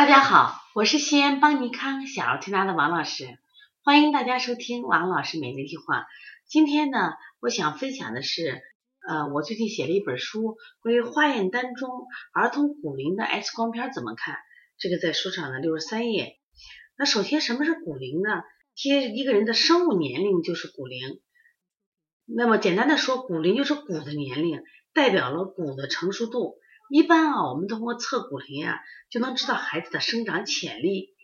大家好，我是西安邦尼康小儿推拿的王老师，欢迎大家收听王老师每日一句话。今天呢，我想分享的是，呃，我最近写了一本书，关于化验单中儿童骨龄的 X 光片怎么看。这个在书上的六十三页。那首先，什么是骨龄呢？其实一个人的生物年龄就是骨龄。那么简单的说，骨龄就是骨的年龄，代表了骨的成熟度。一般啊，我们通过测骨龄啊，就能知道孩子的生长潜力。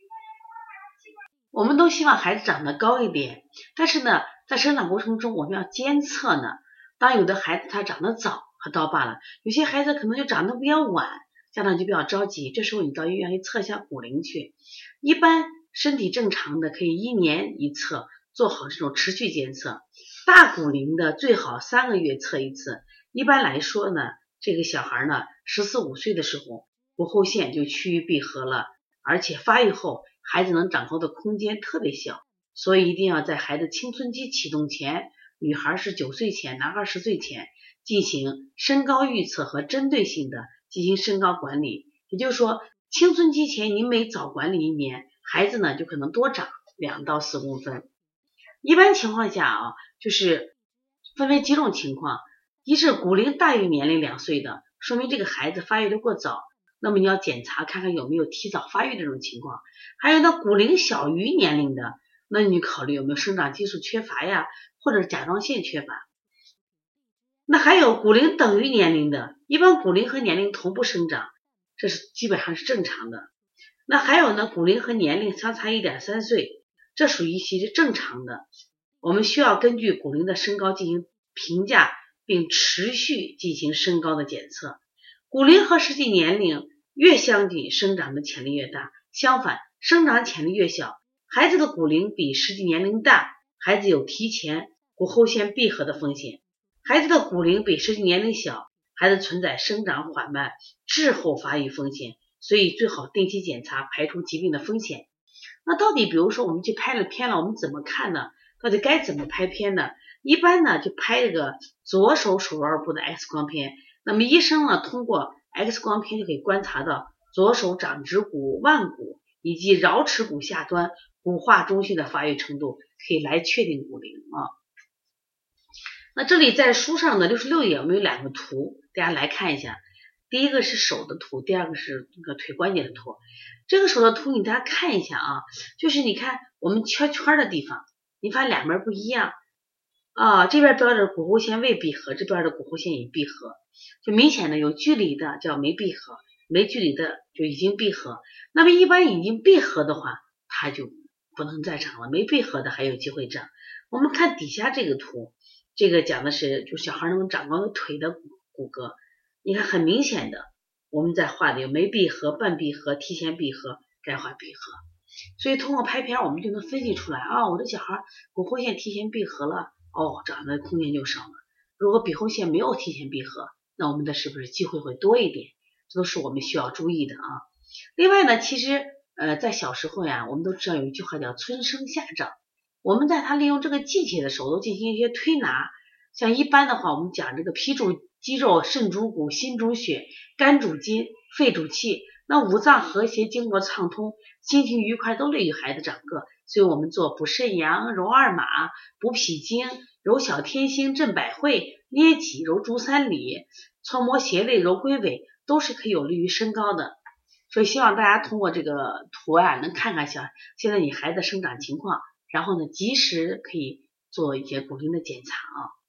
我们都希望孩子长得高一点，但是呢，在生长过程中，我们要监测呢。当有的孩子他长得早还倒罢了，有些孩子可能就长得比较晚，家长就比较着急。这时候你到医院去测一下骨龄去。一般身体正常的可以一年一测，做好这种持续监测。大骨龄的最好三个月测一次。一般来说呢，这个小孩呢，十四五岁的时候，骨后线就趋于闭合了，而且发育后孩子能长高的空间特别小，所以一定要在孩子青春期启动前，女孩是九岁前，男孩十岁前进行身高预测和针对性的进行身高管理。也就是说，青春期前你每早管理一年，孩子呢就可能多长两到四公分。一般情况下啊，就是分为几种情况：一是骨龄大于年龄两岁的，说明这个孩子发育的过早，那么你要检查看看有没有提早发育这种情况；还有呢，骨龄小于年龄的，那你考虑有没有生长激素缺乏呀，或者甲状腺缺乏。那还有骨龄等于年龄的，一般骨龄和年龄同步生长，这是基本上是正常的。那还有呢，骨龄和年龄相差一点三岁。这属于其实正常的，我们需要根据骨龄的身高进行评价，并持续进行身高的检测。骨龄和实际年龄越相近，生长的潜力越大；相反，生长潜力越小，孩子的骨龄比实际年龄大，孩子有提前骨后线闭合的风险；孩子的骨龄比实际年龄小，孩子存在生长缓慢、滞后发育风险。所以最好定期检查，排除疾病的风险。那到底，比如说我们去拍了片了，我们怎么看呢？到底该怎么拍片呢？一般呢就拍这个左手手腕部的 X 光片。那么医生呢通过 X 光片就可以观察到左手掌指骨、腕骨以及桡尺骨下端骨化中心的发育程度，可以来确定骨龄啊。那这里在书上的六十六页，我们有两个图，大家来看一下。第一个是手的图，第二个是那个腿关节的图。这个手的图，你大家看一下啊，就是你看我们圈圈的地方，你发现两边不一样啊，这边标着骨后线未闭合，这边的骨后线已闭合，就明显的有距离的叫没闭合，没距离的就已经闭合。那么一般已经闭合的话，它就不能再长了；没闭合的还有机会长。我们看底下这个图，这个讲的是就小孩能长高的腿的骨骼。你看，很明显的，我们在画的有没闭合、半闭合、提前闭合、钙化闭合，所以通过拍片，我们就能分析出来啊，我的小孩骨后线提前闭合了，哦，长的空间就少了。如果鼻后线没有提前闭合，那我们的是不是机会会多一点？这都是我们需要注意的啊。另外呢，其实呃，在小时候呀，我们都知道有一句话叫“春生夏长”，我们在他利用这个季节的时候，都进行一些推拿。像一般的话，我们讲这个脾主。肌肉、肾主骨、心主血、肝主筋、肺主气，那五脏和谐、经络畅通、心情愉快，都利于孩子长个。所以，我们做补肾阳、揉二马、补脾经、揉小天星、镇百会、捏脊、揉足三里、搓摩胁肋、揉龟尾，都是可以有利于身高的。所以，希望大家通过这个图啊，能看看小现在你孩子生长情况，然后呢，及时可以做一些骨龄的检查啊。